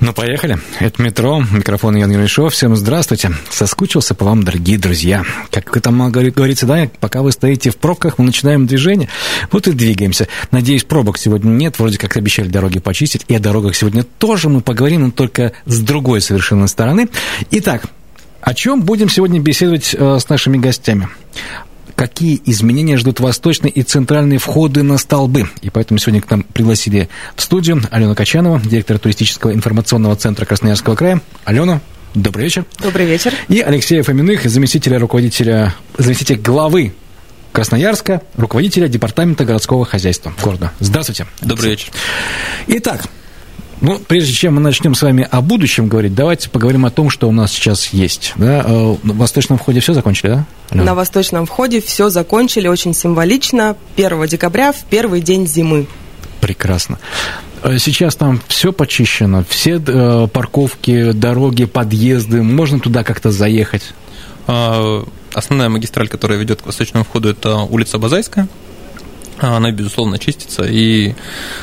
Ну, поехали. Это «Метро». Микрофон Ян Ермешов. Всем здравствуйте. Соскучился по вам, дорогие друзья. Как это говорится, да, пока вы стоите в пробках, мы начинаем движение. Вот и двигаемся. Надеюсь, пробок сегодня нет. Вроде как обещали дороги почистить. И о дорогах сегодня тоже мы поговорим, но только с другой совершенно стороны. Итак, о чем будем сегодня беседовать э, с нашими гостями? Какие изменения ждут восточные и центральные входы на столбы. И поэтому сегодня к нам пригласили в студию Алену Качанова, директор туристического информационного центра Красноярского края. Алена, добрый вечер. Добрый вечер. И Алексея Фоминых, заместителя руководителя, заместителя главы Красноярска, руководителя департамента городского хозяйства города. Здравствуйте. Добрый вечер. Итак, ну, прежде чем мы начнем с вами о будущем говорить, давайте поговорим о том, что у нас сейчас есть. Да? Э, на восточном входе все закончили, да? Алена? На восточном входе все закончили очень символично 1 декабря в первый день зимы. Прекрасно. Э, сейчас там все почищено, все э, парковки, дороги, подъезды, можно туда как-то заехать? А, основная магистраль, которая ведет к восточному входу, это улица Базайская. Она, безусловно, чистится, и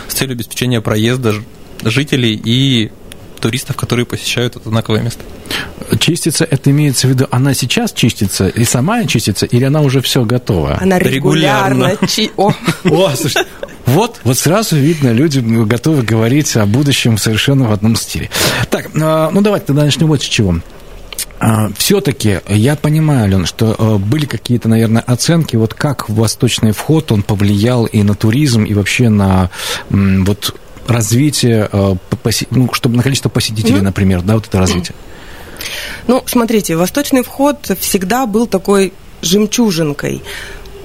с целью обеспечения проезда жителей и туристов, которые посещают это знаковое место. Чистится, это имеется в виду, она сейчас чистится и сама чистится, или она уже все готова? Она регулярно. регулярно. Чи... О. О, слушай, вот, вот сразу видно, люди готовы говорить о будущем совершенно в одном стиле. Так, а, ну давайте тогда начнем вот с чего. А, Все-таки я понимаю, Ален, что а, были какие-то, наверное, оценки, вот как восточный вход, он повлиял и на туризм, и вообще на вот развитие, э, ну, чтобы на количество посетителей, например, да, вот это развитие? Ну, смотрите, восточный вход всегда был такой жемчужинкой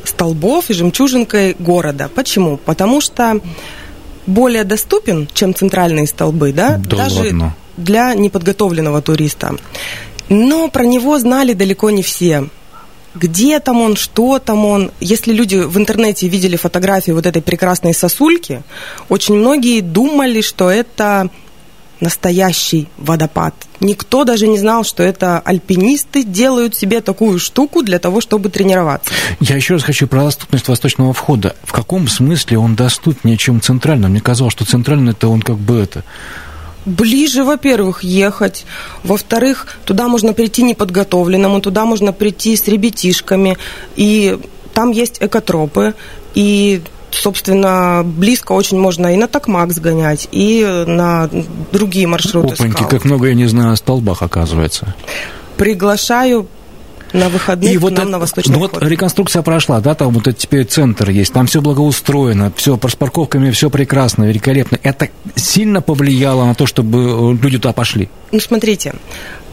столбов и жемчужинкой города. Почему? Потому что более доступен, чем центральные столбы, да, да даже ладно. для неподготовленного туриста. Но про него знали далеко не все где там он, что там он. Если люди в интернете видели фотографии вот этой прекрасной сосульки, очень многие думали, что это настоящий водопад. Никто даже не знал, что это альпинисты делают себе такую штуку для того, чтобы тренироваться. Я еще раз хочу про доступность восточного входа. В каком смысле он доступнее, чем центральный? Мне казалось, что центральный это он как бы это ближе, во-первых, ехать, во-вторых, туда можно прийти неподготовленному, туда можно прийти с ребятишками, и там есть экотропы, и собственно, близко очень можно и на Токмак сгонять, и на другие маршруты. Опаньки, как много я не знаю о столбах, оказывается. Приглашаю на выходных и вот нам это, на восточный ну, Вот реконструкция прошла, да, там вот теперь центр есть, там все благоустроено, все с парковками, все прекрасно, великолепно. Это сильно повлияло на то, чтобы э, люди туда пошли? Ну, смотрите,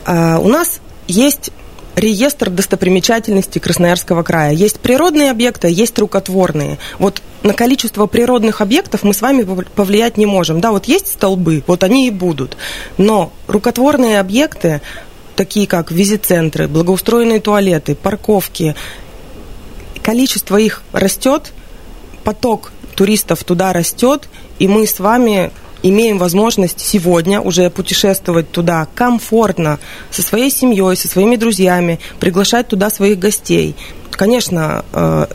а, у нас есть реестр достопримечательностей Красноярского края. Есть природные объекты, есть рукотворные. Вот на количество природных объектов мы с вами повлиять не можем. Да, вот есть столбы, вот они и будут. Но рукотворные объекты, такие как визит-центры, благоустроенные туалеты, парковки, количество их растет, поток туристов туда растет, и мы с вами имеем возможность сегодня уже путешествовать туда комфортно, со своей семьей, со своими друзьями, приглашать туда своих гостей. Конечно, э,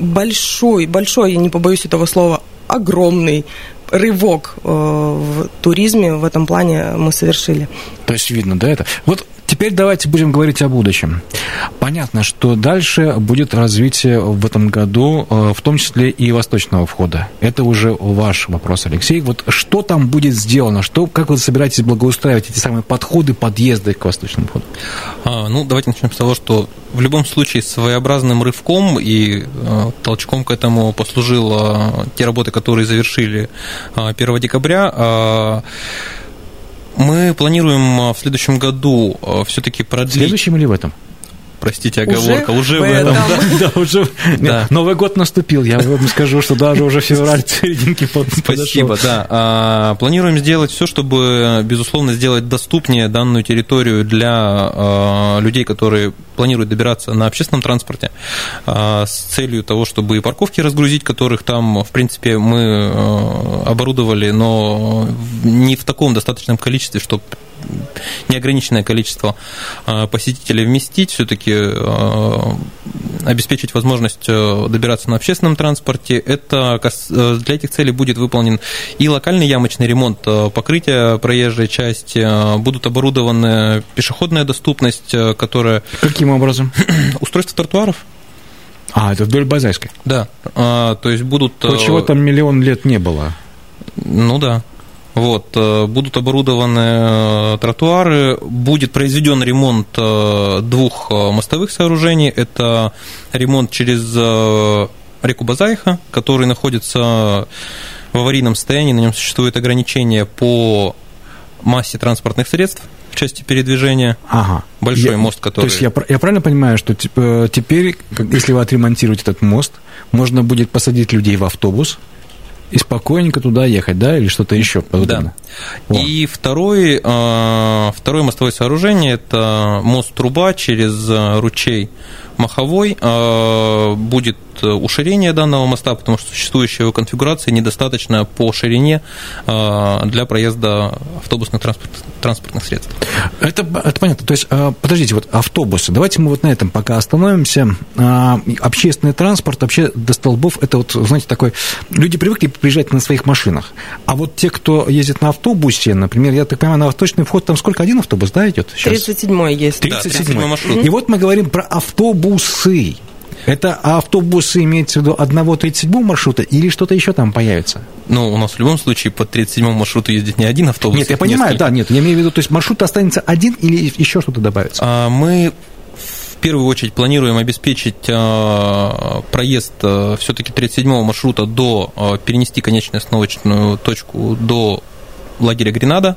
большой, большой, я не побоюсь этого слова, огромный рывок э, в туризме в этом плане мы совершили. То есть видно, да, это? Вот Теперь давайте будем говорить о будущем. Понятно, что дальше будет развитие в этом году, э, в том числе и восточного входа. Это уже ваш вопрос, Алексей. Вот что там будет сделано? Что, как вы собираетесь благоустраивать эти самые подходы, подъезды к восточному входу? А, ну, давайте начнем с того, что в любом случае своеобразным рывком и э, толчком к этому послужила те работы, которые завершили э, 1 декабря. Э, мы планируем а, в следующем году а, все-таки продлить... В следующем или в этом? Простите, оговорка, уже, в в этом. Да, уже Да. Новый год наступил, я вам скажу, что даже уже февраль серединки под- Спасибо, подошел. да. А, Планируем сделать все, чтобы, безусловно, сделать доступнее данную территорию для а, людей, которые планируют добираться на общественном транспорте, а, с целью того, чтобы и парковки разгрузить, которых там, в принципе, мы а, оборудовали, но не в таком достаточном количестве, чтобы неограниченное количество а, посетителей вместить, все-таки обеспечить возможность э, добираться на общественном транспорте. Это э, для этих целей будет выполнен и локальный ямочный ремонт э, покрытия проезжей части, э, будут оборудованы пешеходная доступность, э, которая Каким образом? устройство тротуаров. А, это вдоль Базайской. Да, а, то есть будут... То, э, чего там миллион лет не было. Ну да. Вот, э, будут оборудованы э, тротуары, будет произведен ремонт э, двух мостовых сооружений. Это ремонт через реку Базайха, который находится в аварийном состоянии, на нем существует ограничение по массе транспортных средств в части передвижения. Ага. Большой Я- мост, который... То есть я, я правильно понимаю, что типа, теперь, если вы отремонтируете этот мост, можно будет посадить людей в автобус и спокойненько туда ехать, да, или что-то еще подобное? И второй, э, второе мостовое сооружение – это мост-труба через э, ручей Маховой. Э, Будет уширение данного моста, потому что существующая его конфигурация недостаточно по ширине э, для проезда автобусных транспорт- транспортных средств. Это, это понятно. То есть, а, подождите, вот автобусы. Давайте мы вот на этом пока остановимся. А, Общественный транспорт вообще до столбов, это вот, знаете, такой... Люди привыкли приезжать на своих машинах. А вот те, кто ездит на автобусе, например, я так понимаю, на восточный вход там сколько? Один автобус, да, идет? сейчас? 37-й есть. Да, 37-й маршрут. И вот мы говорим про автобусы. Это автобусы имеется в виду одного 37 маршрута или что-то еще там появится? Ну, у нас в любом случае по 37 маршруту ездит не один автобус. Нет, я понимаю, несколько. да, нет, я имею в виду, то есть маршрут останется один или еще что-то добавится? А, Мы в первую очередь планируем обеспечить а, проезд все-таки 37-го маршрута до, а, перенести конечную остановочную точку до лагеря Гренада,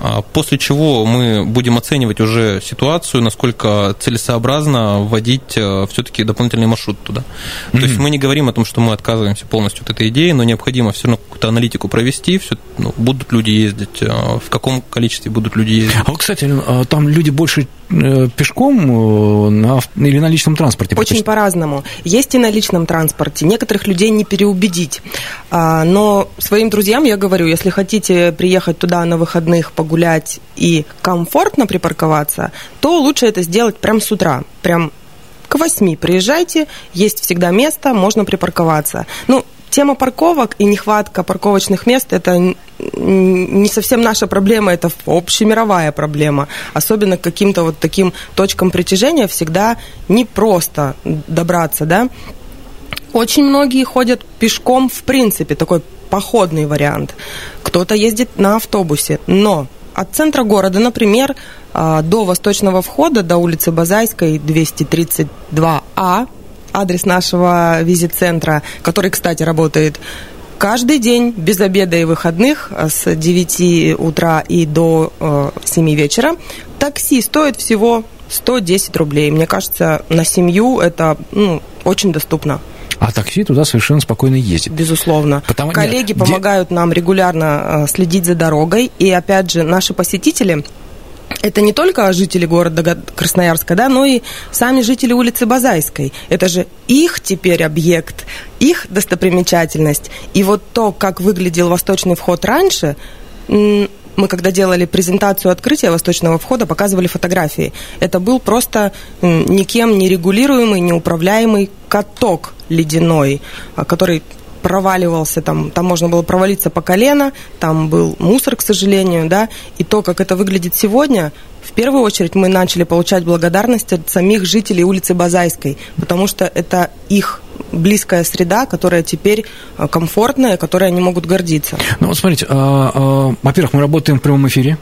а, после чего мы будем оценивать уже ситуацию, насколько целесообразно вводить все-таки дополнительный маршрут туда. То есть мы не говорим о том, что мы отказываемся полностью от этой идеи, но необходимо все равно какую-то аналитику провести, все, ну, будут люди ездить, а, в каком количестве будут люди ездить. А вот, кстати, а там люди больше э, пешком э, на, или на личном транспорте? Очень по-разному. Есть и на личном транспорте. Некоторых людей не переубедить. А, Но своим друзьям я говорю, если хотите приехать туда на выходных погулять и комфортно припарковаться, то лучше это сделать прямо с утра. Прям к восьми приезжайте, есть всегда место, можно припарковаться. Ну, тема парковок и нехватка парковочных мест – это не совсем наша проблема, это общемировая проблема. Особенно к каким-то вот таким точкам притяжения всегда непросто добраться, да. Очень многие ходят пешком, в принципе, такой походный вариант. Кто-то ездит на автобусе, но от центра города, например, а, до восточного входа, до улицы Базайской, 232А, адрес нашего визит-центра, который, кстати, работает каждый день, без обеда и выходных, а, с 9 утра и до э, 7 вечера. Такси стоит всего 110 рублей. Мне кажется, на семью это ну, очень доступно. А такси туда совершенно спокойно ездит. Безусловно. Потому- Коллеги нет, де- помогают нам регулярно э, следить за дорогой. И опять же, наши посетители это не только жители города Красноярска, да, но и сами жители улицы Базайской. Это же их теперь объект, их достопримечательность. И вот то, как выглядел восточный вход раньше, мы когда делали презентацию открытия восточного входа, показывали фотографии. Это был просто никем не регулируемый, неуправляемый каток ледяной, а, который проваливался, там, там можно было провалиться по колено, там был мусор, к сожалению, да, и то, как это выглядит сегодня, в первую очередь мы начали получать благодарность от самих жителей улицы Базайской, потому что это их близкая среда, которая теперь э, комфортная, которой они могут гордиться. Ну вот смотрите, а, а, во-первых, мы работаем в прямом эфире.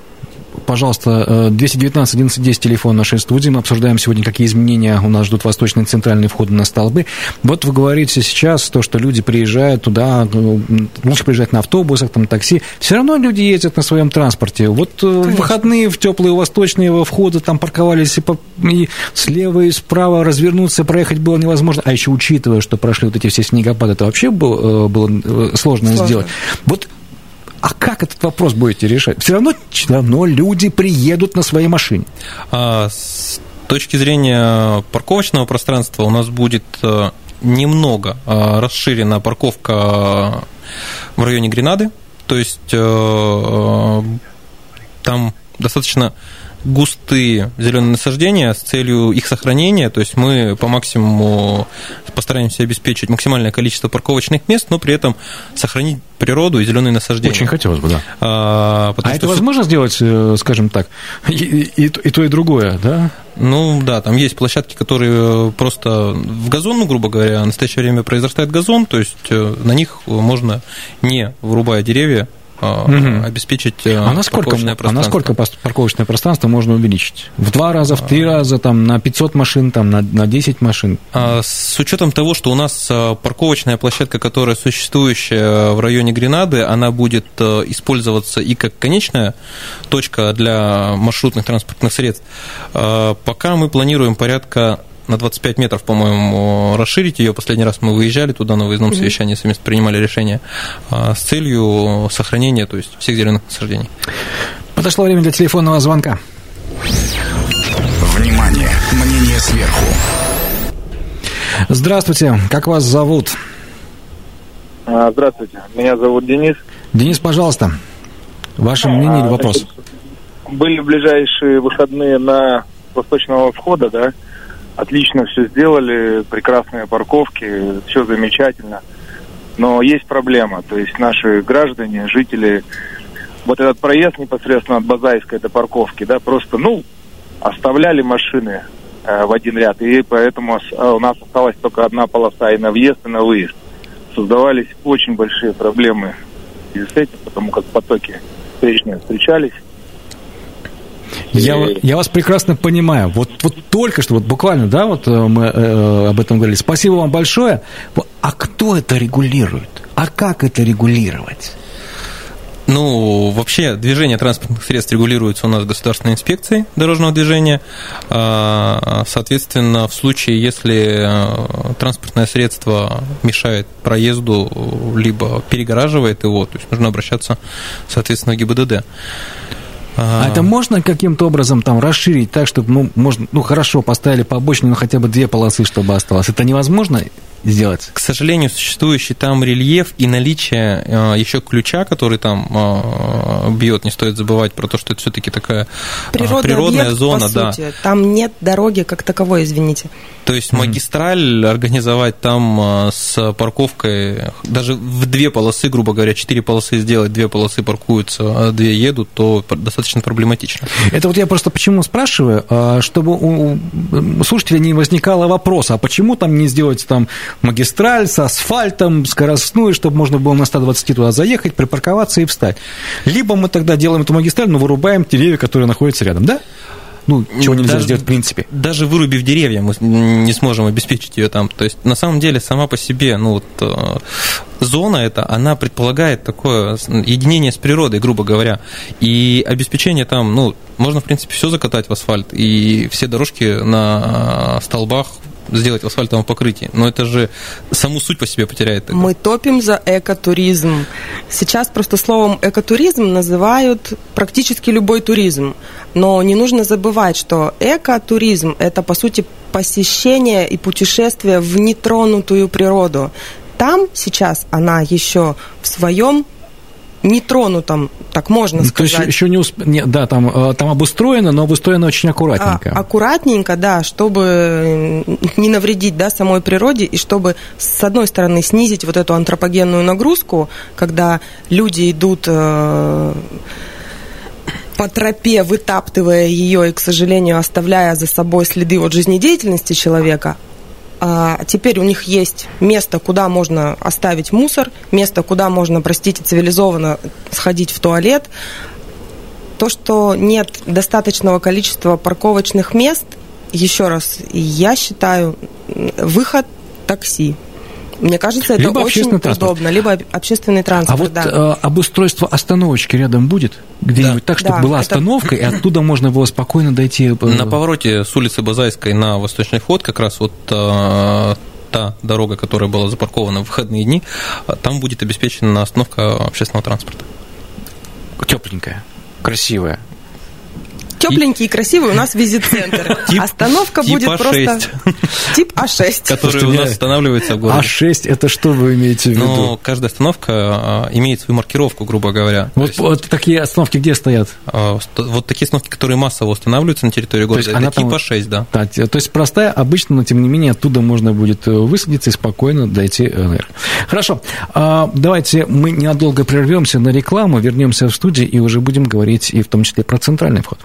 Пожалуйста, 219 11 10 телефон нашей студии. Мы обсуждаем сегодня, какие изменения у нас ждут восточные центральные входы на столбы. Вот вы говорите сейчас то, что люди приезжают туда, ну, лучше приезжать на автобусах, там, такси. Все равно люди ездят на своем транспорте. Вот э, Конечно. выходные в теплые восточные входы там парковались и, по, и слева и справа развернуться, проехать было невозможно. А еще учитывая, что прошли вот эти все снегопады, это вообще было, было сложно, сложно сделать. Вот а как этот вопрос будете решать? Все равно, все равно люди приедут на своей машине. А, с точки зрения парковочного пространства у нас будет э, немного э, расширена парковка в районе Гренады. То есть э, там достаточно густые зеленые насаждения с целью их сохранения. То есть мы по максимуму постараемся обеспечить максимальное количество парковочных мест, но при этом сохранить природу и зеленые насаждения. Очень хотелось бы, да. А, а это возможно сделать, э, скажем так, и, и, и то, и другое, да? Ну да, там есть площадки, которые просто в газон, ну, грубо говоря, в настоящее время произрастает газон, то есть э, на них можно, не вырубая деревья, угу. обеспечить э, а насколько. А насколько парковочное пространство можно увеличить? В два раза, в три раза, там, на 500 машин, там, на, на 10 машин? А, с учетом того, что у нас парковочная площадка, которая существующая в районе Гренады, она будет э, использоваться и как конечная точка для маршрутных транспортных средств, пока мы планируем порядка на 25 метров, по-моему, расширить ее. Последний раз мы выезжали туда на выездном совещании, совместно принимали решение а, с целью сохранения то есть, всех зеленых насаждений. Подошло время для телефонного звонка. Внимание! Мнение сверху. Здравствуйте, как вас зовут? А, здравствуйте, меня зовут Денис. Денис, пожалуйста, ваше мнение или вопрос? Значит, были ближайшие выходные на восточного входа, да, отлично все сделали, прекрасные парковки, все замечательно. Но есть проблема, то есть наши граждане, жители, вот этот проезд непосредственно от Базайской до парковки, да, просто, ну, оставляли машины э, в один ряд, и поэтому э, у нас осталась только одна полоса и на въезд, и на выезд. Создавались очень большие проблемы из этим, потому как потоки встречные встречались. Я, я вас прекрасно понимаю. Вот, вот только что, вот буквально, да, вот э, мы э, об этом говорили. Спасибо вам большое. А кто это регулирует? А как это регулировать? Ну, вообще движение транспортных средств регулируется у нас государственной инспекцией дорожного движения. А, соответственно, в случае, если э, транспортное средство мешает проезду, либо перегораживает его, то есть нужно обращаться, соответственно, в ГИБДД. А, это можно каким-то образом там расширить так, чтобы, ну, можно, ну, хорошо, поставили побочные, но хотя бы две полосы, чтобы осталось. Это невозможно сделать? К сожалению, существующий там рельеф и наличие э, еще ключа, который там э, бьет, не стоит забывать про то, что это все-таки такая Природный природная объект, зона, да. Сути. Там нет дороги как таковой, извините. То есть магистраль организовать там с парковкой, даже в две полосы, грубо говоря, четыре полосы сделать, две полосы паркуются, а две едут, то достаточно проблематично. Это вот я просто почему спрашиваю, а, чтобы у слушателя не возникало вопроса, а почему там не сделать там магистраль с асфальтом, скоростную, чтобы можно было на 120 туда заехать, припарковаться и встать. Либо мы тогда делаем эту магистраль, но вырубаем деревья, которые находятся рядом, да? ну, чего нельзя даже, сделать в принципе. Даже вырубив деревья, мы не сможем обеспечить ее там. То есть, на самом деле, сама по себе, ну, вот, э, зона эта, она предполагает такое единение с природой, грубо говоря. И обеспечение там, ну, можно, в принципе, все закатать в асфальт, и все дорожки на столбах сделать асфальтовом покрытии. Но это же саму суть по себе потеряет. Тогда. Мы топим за экотуризм. Сейчас просто словом экотуризм называют практически любой туризм. Но не нужно забывать, что экотуризм – это, по сути, посещение и путешествие в нетронутую природу. Там сейчас она еще в своем нетронутом, так можно ну, сказать. То есть еще не, усп... не Да, там, э, там обустроено, но обустроено очень аккуратненько. А, аккуратненько, да, чтобы не навредить да, самой природе и чтобы, с одной стороны, снизить вот эту антропогенную нагрузку, когда люди идут э, по тропе, вытаптывая ее и, к сожалению, оставляя за собой следы от жизнедеятельности человека, теперь у них есть место, куда можно оставить мусор, место, куда можно, простите, цивилизованно сходить в туалет. То, что нет достаточного количества парковочных мест, еще раз, я считаю, выход такси. Мне кажется, это Либо очень транспорт. удобно. Либо общественный А транспорт, вот да. э, обустройство остановочки рядом будет? Где-нибудь так, чтобы Да, была это- остановка, и оттуда можно было спокойно дойти. э, На повороте с улицы Базайской на Восточный вход как раз вот э, та дорога, которая была запаркована в выходные дни, э, там будет обеспечена остановка общественного транспорта. Тепленькая, красивая. Тепленький и красивый у нас визит-центр. Тип- Остановка тип будет А6. просто... Тип А6. Который у нас устанавливается в городе. А6 это что вы имеете в виду? Но каждая остановка э, имеет свою маркировку, грубо говоря. Вот, такие остановки где стоят? ст- вот такие остановки, которые массово устанавливаются на территории города, это типа там- 6, да. То есть простая, обычно, но тем не менее оттуда можно будет э, высадиться и спокойно дойти э, наверх. Хорошо, а, давайте мы ненадолго прервемся на рекламу, вернемся в студию и уже будем говорить и в том числе про центральный вход.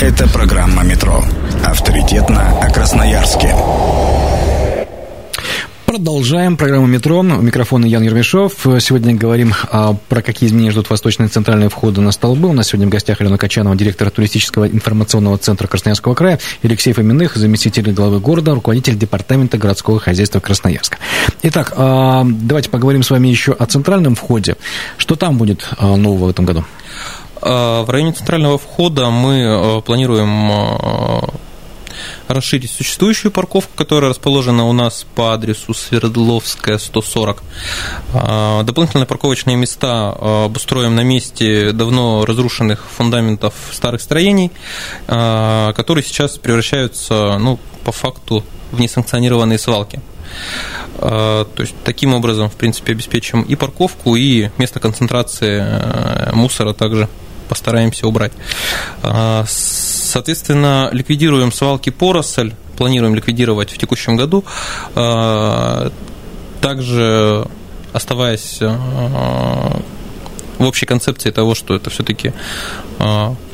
Это программа «Метро». Авторитетно о Красноярске. Продолжаем программу «Метро». У микрофона Ян Ермешов. Сегодня говорим а, про какие изменения ждут восточные и центральные входы на столбы. У нас сегодня в гостях Алена Качанова, директор туристического информационного центра Красноярского края, Алексей Фоминых, заместитель главы города, руководитель департамента городского хозяйства Красноярска. Итак, а, давайте поговорим с вами еще о центральном входе. Что там будет а, нового в этом году? Э, В районе центрального входа мы э, планируем э, расширить существующую парковку, которая расположена у нас по адресу Свердловская, 140. Э, Дополнительные парковочные места э, обустроим на месте давно разрушенных фундаментов старых строений, э, которые сейчас превращаются, ну, по факту, в несанкционированные свалки. То есть таким образом, в принципе, обеспечим и парковку, и место концентрации мусора также постараемся убрать. Э, Соответственно, ликвидируем свалки поросль, планируем ликвидировать в текущем году. Э, Также оставаясь э, в общей концепции того, что это все-таки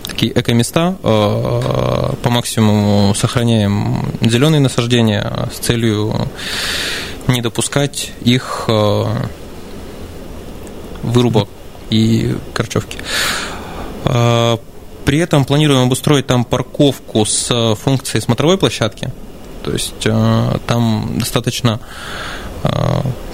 такие эко-места, по максимуму сохраняем зеленые насаждения с целью не допускать их вырубок и корчевки. Э, При этом планируем обустроить там парковку с функцией смотровой площадки. То есть э, там достаточно э,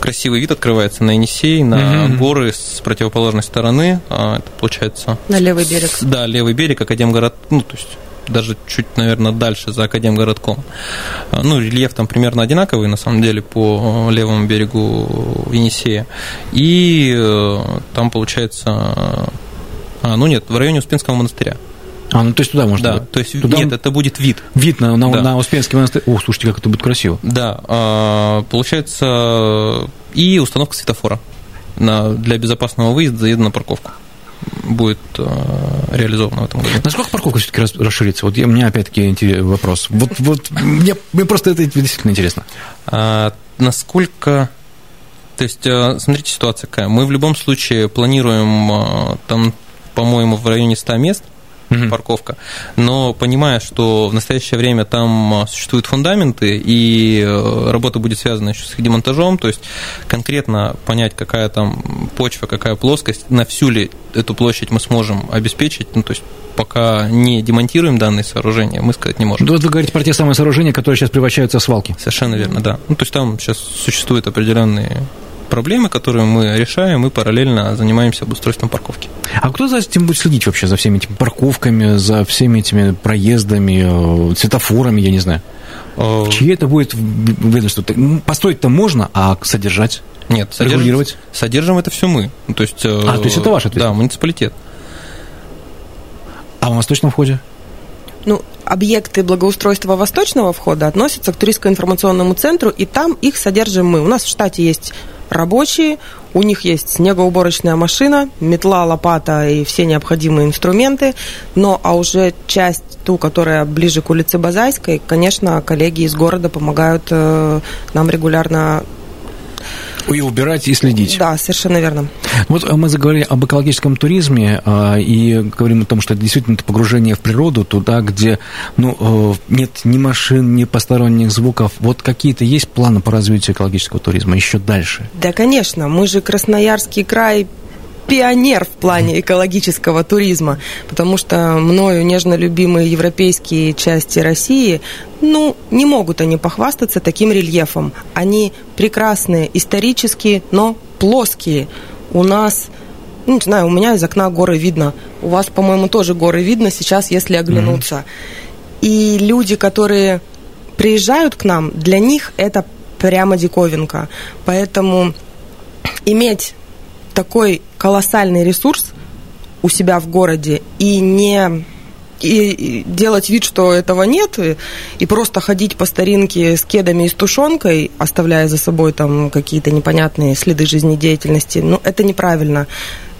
красивый вид открывается на Енисей, на Мгм. горы с противоположной стороны. А, Это получается На левый берег. да, левый берег, Академгород, ну, то есть даже чуть, наверное, дальше за Академгородком. А, Ну, рельеф там примерно одинаковый, на самом деле, по левому берегу Енисея. И э, там, получается, а, ну нет, в районе Успенского монастыря. А, ну то есть туда можно да, будет? то есть Туда нет, это будет вид. Вид на, на, Да. на Успенский монастырь. О, слушайте, как это будет красиво. Да, а, получается, и установка светофора на, для безопасного выезда заезда на парковку будет э, реализована в этом году. Насколько парковка все-таки расширится? Вот я, у меня опять-таки вопрос. Вот, вот мне, мне просто это действительно интересно. А, насколько... То есть, э, смотрите, ситуация какая. Мы в любом случае планируем э, там, по-моему, в районе 100 мест Мгм. парковка, но понимая, что в настоящее время там э, существуют фундаменты, и э, работа будет связана еще с их демонтажом, то есть конкретно понять, какая там почва, какая плоскость, на всю ли эту площадь мы сможем обеспечить, ну, то есть пока не демонтируем данные сооружения, мы сказать не можем. Ну, Вот вы говорите про те самые сооружения, которые сейчас превращаются в свалки. Совершенно верно, да. Ну, то есть там сейчас существуют определенные проблемы, которые мы решаем, и параллельно занимаемся обустройством парковки. А кто за этим будет следить вообще, за всеми этими парковками, за всеми этими проездами, э, светофорами, я не знаю? Э, Чьи это будет ведомство? Ну, Построить-то можно, а содержать? Нет, содержим, Регулировать? содержим это все мы. Ну, То есть, э, А, то есть это ваша Да, ответственность? муниципалитет. А в восточном входе? Ну, объекты благоустройства восточного входа относятся к туристско-информационному центру, и там их содержим мы. У нас в штате есть рабочие, у них есть снегоуборочная машина, метла, лопата и все необходимые инструменты. Но а уже часть ту, которая ближе к улице Базайской, конечно, коллеги из города помогают э, нам регулярно. И убирать, и следить. Да, совершенно верно. Вот э, мы заговорили об экологическом туризме а, и говорим о том, что это действительно это погружение в природу, туда, где ну, э, нет ни машин, ни посторонних звуков. Вот какие-то есть планы по развитию экологического туризма еще дальше? Да, конечно, мы же Красноярский край пионер в плане экологического туризма, потому что мною нежно любимые европейские части России, ну, не могут они похвастаться таким рельефом. Они прекрасные, исторические, но плоские. У нас ну, не знаю, у меня из окна горы видно. У вас, по-моему, тоже горы видно сейчас, если оглянуться. Mm-hmm. И люди, которые приезжают к нам, для них это прямо диковинка. Поэтому иметь такой колоссальный ресурс у себя в городе и не и делать вид, что этого нет, и, и просто ходить по старинке с кедами и с тушенкой, оставляя за собой там какие-то непонятные следы жизнедеятельности, ну, это неправильно.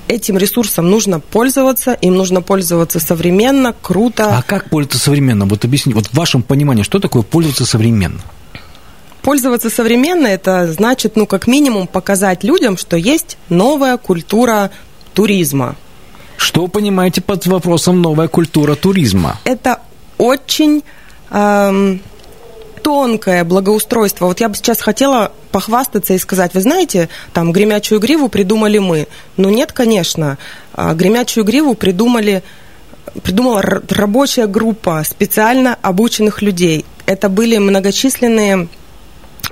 Этим ресурсом нужно пользоваться, им нужно пользоваться современно, круто. А как пользоваться современно? Вот объясните, вот в вашем понимании, что такое пользоваться современно? Пользоваться современно – это значит, ну, как минимум, показать людям, что есть новая культура туризма. Что понимаете под вопросом «новая культура туризма»? Это очень эм, тонкое благоустройство. Вот я бы сейчас хотела похвастаться и сказать, вы знаете, там гремячую гриву придумали мы. Ну нет, конечно. А, гремячую гриву придумали придумала рабочая группа специально обученных людей. Это были многочисленные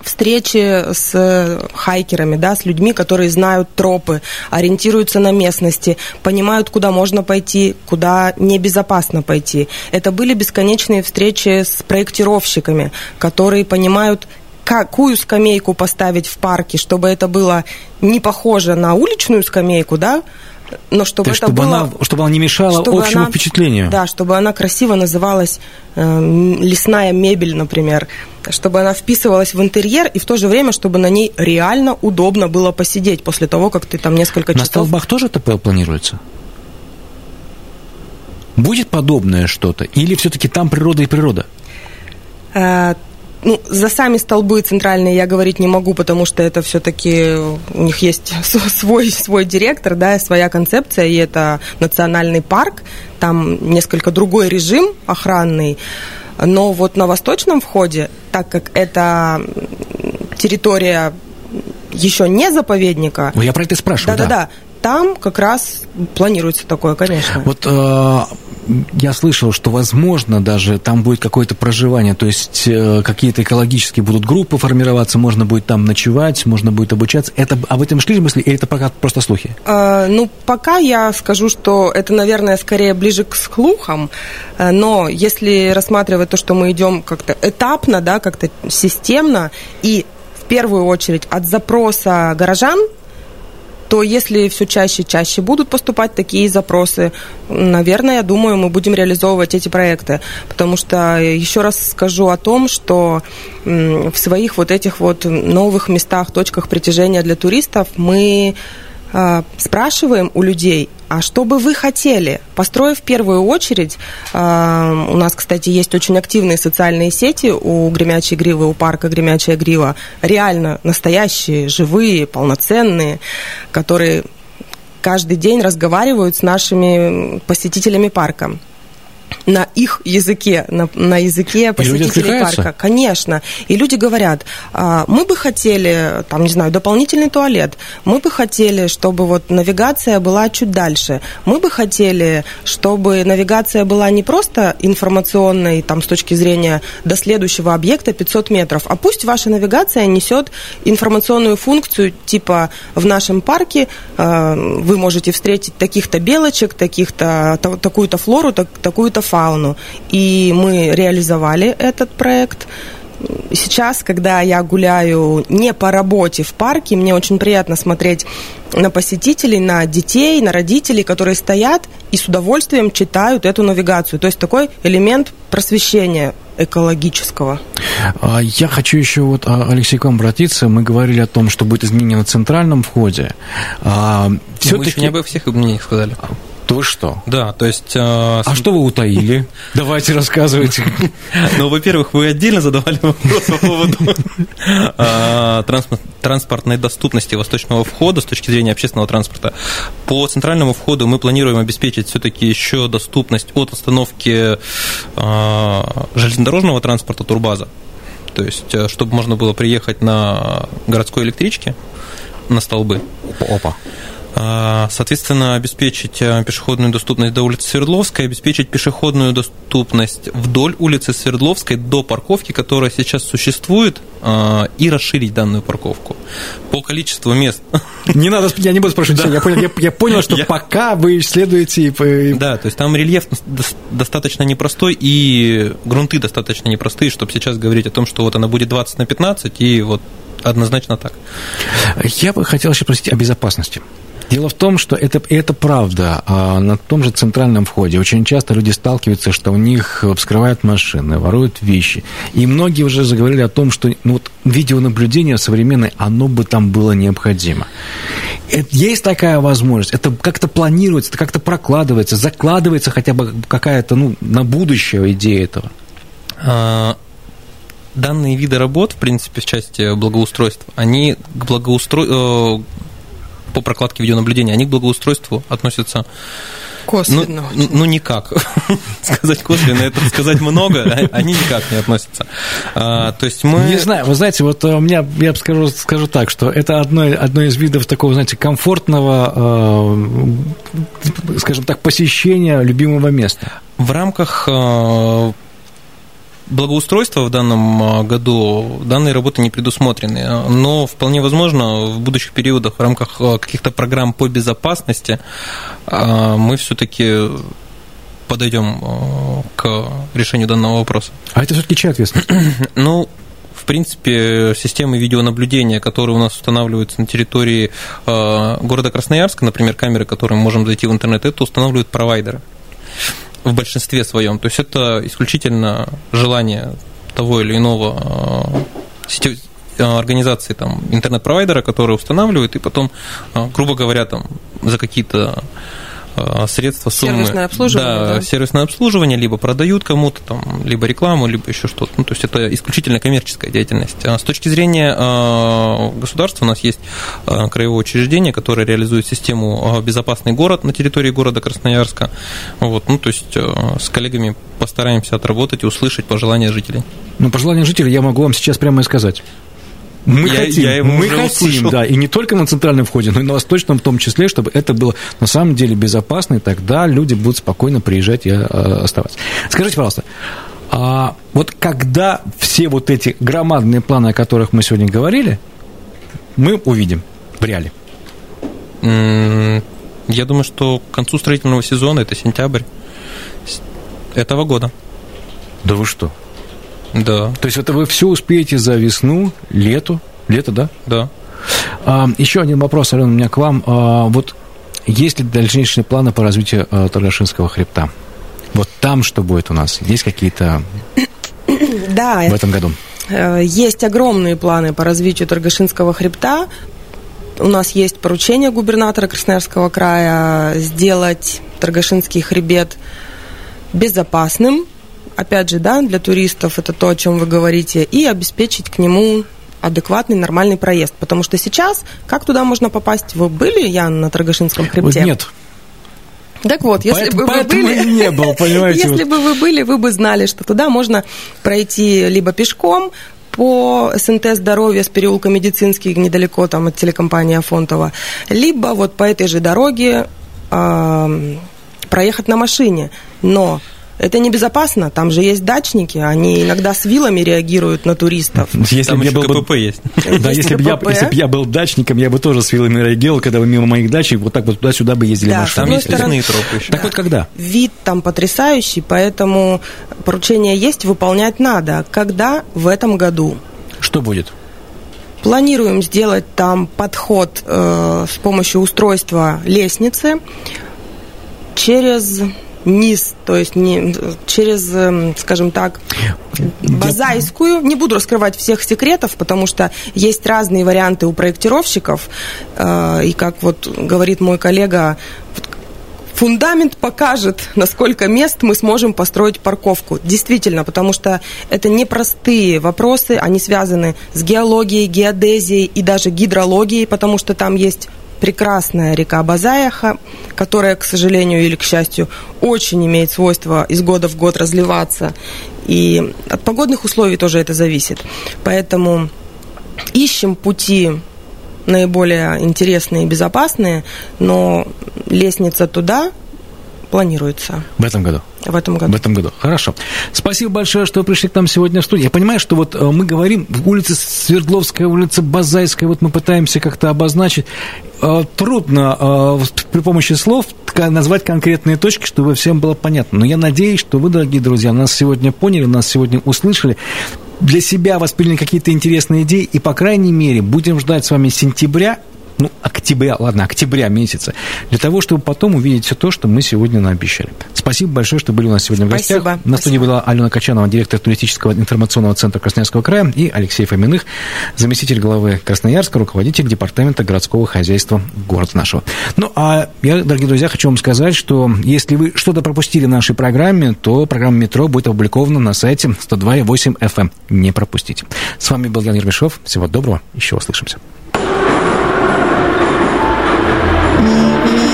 встречи с хайкерами, да, с людьми, которые знают тропы, ориентируются на местности, понимают, куда можно пойти, куда небезопасно пойти. Это были бесконечные встречи с проектировщиками, которые понимают, какую скамейку поставить в парке, чтобы это было не похоже на уличную скамейку, да, но чтобы есть, это чтобы было... Она, чтобы она не мешала общему она, впечатлению. Да, чтобы она красиво называлась э, лесная мебель, например. Чтобы она вписывалась в интерьер, и в то же время, чтобы на ней реально удобно было посидеть после того, как ты там несколько на часов... На столбах тоже ТП планируется? Будет подобное что-то? Или все-таки там природа и природа? Ну, за сами столбы центральные я говорить не могу, потому что это все-таки у них есть свой, свой директор, да, своя концепция, и это национальный парк, там несколько другой режим охранный. Но вот на восточном входе, так как это территория еще не заповедника. Ну, я про это спрашиваю. Да-да-да. Там как раз планируется такое, конечно. Вот э, я слышал, что, возможно, даже там будет какое-то проживание, то есть э, какие-то экологические будут группы формироваться, можно будет там ночевать, можно будет обучаться. Это об этом шли мысли или это пока просто слухи? Э, ну, пока я скажу, что это, наверное, скорее ближе к слухам, э, но если рассматривать то, что мы идем как-то этапно, да, как-то системно, и в первую очередь от запроса горожан, то если все чаще и чаще будут поступать такие запросы, наверное, я думаю, мы будем реализовывать эти проекты. Потому что еще раз скажу о том, что в своих вот этих вот новых местах, точках притяжения для туристов мы а, спрашиваем у людей, а что бы вы хотели? Построив в первую очередь, а, у нас, кстати, есть очень активные социальные сети у Гремячей Гривы, у парка Гремячая Грива, реально настоящие, живые, полноценные, которые каждый день разговаривают с нашими посетителями парка на их языке, на, на языке посетителей парка. Конечно. И люди говорят, «А, мы бы хотели, там, не знаю, дополнительный туалет, мы бы хотели, чтобы вот навигация была чуть дальше, мы бы хотели, чтобы навигация была не просто информационной, там, с точки зрения до следующего объекта 500 метров, а пусть ваша навигация несет информационную функцию, типа в нашем парке а, вы можете встретить таких-то белочек, таких-то, такую-то флору, так, такую-то фауну. И мы реализовали этот проект. Сейчас, когда я гуляю не по работе в парке, мне очень приятно смотреть на посетителей, на детей, на родителей, которые стоят и с удовольствием читают эту навигацию. То есть такой элемент просвещения экологического. А, я хочу еще вот, а, Алексей, к вам обратиться. Мы говорили о том, что будет изменение на центральном входе. А, Все-таки... Мы еще не обо всех изменениях сказали. То что? Да, то есть... Э, а что вы утаили? Давайте рассказывайте. Ну, во-первых, вы отдельно задавали вопрос по поводу э, транспортной доступности восточного входа с точки зрения общественного транспорта. По центральному входу мы планируем обеспечить все-таки еще доступность от остановки э, железнодорожного транспорта Турбаза. То есть, э, чтобы можно было приехать на городской электричке, на столбы. Опа. А, соответственно, обеспечить э, пешеходную доступность до улицы Свердловской, обеспечить пешеходную доступность вдоль улицы Свердловской до парковки, которая сейчас существует, а, и расширить данную парковку по количеству мест. Не надо, я не буду спрашивать, да. я, понял, я, я понял, что я... пока вы исследуете... Да, то есть там рельеф достаточно непростой, и грунты достаточно непростые, чтобы сейчас говорить о том, что вот она будет 20 на 15, и вот однозначно так. Я бы хотел еще спросить о безопасности. Дело в том, что это, это правда. А на том же центральном входе очень часто люди сталкиваются, что у них вскрывают машины, воруют вещи. И многие уже заговорили о том, что ну, вот, видеонаблюдение современное, оно бы там было необходимо. Это, есть такая возможность. Это как-то планируется, это как-то прокладывается, закладывается хотя бы какая-то ну, на будущее идея этого. А, данные виды работ, в принципе, в части благоустройства, они к благоустройству э, по прокладке видеонаблюдения, они к благоустройству относятся Косвенно. Ну, ну никак. сказать косвенно, это сказать много, а они никак не относятся. А, то есть мы... Не знаю, вы знаете, вот у меня, я скажу, скажу так, что это одно, одно из видов такого, знаете, комфортного, э, скажем так, посещения любимого места. В рамках э, благоустройства в данном а, году данные работы не предусмотрены, но вполне возможно в будущих периодах в рамках а, каких-то программ по безопасности а, мы все-таки подойдем к решению данного вопроса. А это все-таки чья ответственность? ну, в принципе, системы видеонаблюдения, которые у нас устанавливаются на территории города Красноярска, например, камеры, которые мы можем зайти в интернет, это устанавливают провайдеры в большинстве своем. То есть это исключительно желание того или иного э, э, организации там интернет-провайдера, который устанавливает, и потом, э, грубо говоря, там за какие-то средства, суммы. Сервисное обслуживание. Да, да, сервисное обслуживание, либо продают кому-то, там, либо рекламу, либо еще что-то. Ну, то есть это исключительно коммерческая деятельность. А с точки зрения э, государства у нас есть краевое учреждение, которое реализует систему «Безопасный город» на территории города Красноярска. Вот, ну, то есть с коллегами постараемся отработать и услышать пожелания жителей. Ну, пожелания жителей я могу вам сейчас прямо и сказать. Мы я, хотим, я мы хотим, услышал. да, и не только на центральном входе, но и на восточном в том числе, чтобы это было на самом деле безопасно, и тогда люди будут спокойно приезжать и а, оставаться. Скажите, пожалуйста, а вот когда все вот эти громадные планы, о которых мы сегодня говорили, мы увидим в реале? Я думаю, что к концу строительного сезона, это сентябрь этого года. Да вы что? Да. То есть это вы все успеете за весну, лето, лето, да? Да. А, еще один вопрос, Алена, у меня к вам. А, вот есть ли дальнейшие планы по развитию а, Торгашинского хребта? Вот там что будет у нас? Есть какие-то да, в этом году? Э, есть огромные планы по развитию Торгашинского хребта. У нас есть поручение губернатора Красноярского края сделать Торгашинский хребет безопасным, опять же, да, для туристов, это то, о чем вы говорите, и обеспечить к нему адекватный, нормальный проезд. Потому что сейчас, как туда можно попасть? Вы были, Ян, на Торгашинском хребте? Нет. Так вот, если поэтому, бы вы были, не был, понимаете. Если бы вы были, вы бы знали, что туда можно пройти либо пешком по СНТ здоровья с переулка Медицинский, недалеко там от телекомпании Афонтова, либо вот по этой же дороге э, проехать на машине. Но это небезопасно, там же есть дачники, они иногда с вилами реагируют на туристов. Если там бы я был КПП бы... есть. Да, если бы, я, если я был дачником, я бы тоже с вилами реагировал, когда вы мимо моих дачек вот так вот туда-сюда бы ездили да, машины. Там есть стороны, тропы еще. Так да. вот когда? Вид там потрясающий, поэтому поручение есть, выполнять надо. Когда? В этом году. Что будет? Планируем сделать там подход э, с помощью устройства лестницы через низ, то есть не, через, эм, скажем так, базайскую. Не буду раскрывать всех секретов, потому что есть разные варианты у проектировщиков. Э, и как вот говорит мой коллега, фундамент покажет, на сколько мест мы сможем построить парковку. Действительно, потому что это непростые вопросы, они связаны с геологией, геодезией и даже гидрологией, потому что там есть прекрасная река Базаяха, которая, к сожалению или к счастью, очень имеет свойство из года в год разливаться. И от погодных условий тоже это зависит. Поэтому ищем пути наиболее интересные и безопасные, но лестница туда планируется. В этом году? В этом году. В этом году. Хорошо. Спасибо большое, что вы пришли к нам сегодня в студию. Я понимаю, что вот э, мы говорим, улица Свердловская, улица Базайская, вот мы пытаемся как-то обозначить. Э, трудно э, при помощи слов назвать конкретные точки, чтобы всем было понятно. Но я надеюсь, что вы, дорогие друзья, нас сегодня поняли, нас сегодня услышали для себя восприняли какие-то интересные идеи, и, по крайней мере, будем ждать с вами сентября ну, октября, ладно, октября месяца, для того, чтобы потом увидеть все то, что мы сегодня наобещали. Спасибо большое, что были у нас сегодня в Спасибо. гостях. На студии была Алена Качанова, директор туристического информационного центра Красноярского края, и Алексей Фоминых, заместитель главы Красноярска, руководитель департамента городского хозяйства города нашего. Ну, а я, дорогие друзья, хочу вам сказать, что если вы что-то пропустили в нашей программе, то программа «Метро» будет опубликована на сайте 102.8 FM. Эм. Не пропустите. С вами был Ян Ермешов. Всего доброго. Еще услышимся.